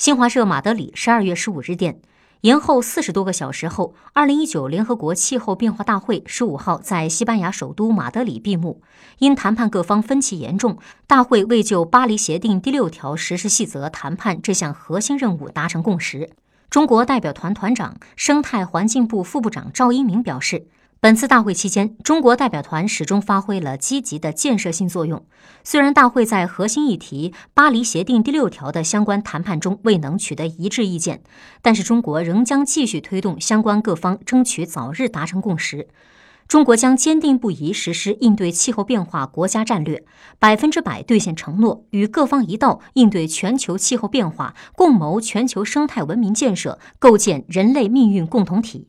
新华社马德里十二月十五日电。延后四十多个小时后，二零一九联合国气候变化大会十五号在西班牙首都马德里闭幕。因谈判各方分歧严重，大会未就巴黎协定第六条实施细则谈判这项核心任务达成共识。中国代表团团长、生态环境部副部长赵一鸣表示。本次大会期间，中国代表团始终发挥了积极的建设性作用。虽然大会在核心议题《巴黎协定》第六条的相关谈判中未能取得一致意见，但是中国仍将继续推动相关各方争取早日达成共识。中国将坚定不移实施应对气候变化国家战略，百分之百兑现承诺，与各方一道应对全球气候变化，共谋全球生态文明建设，构建人类命运共同体。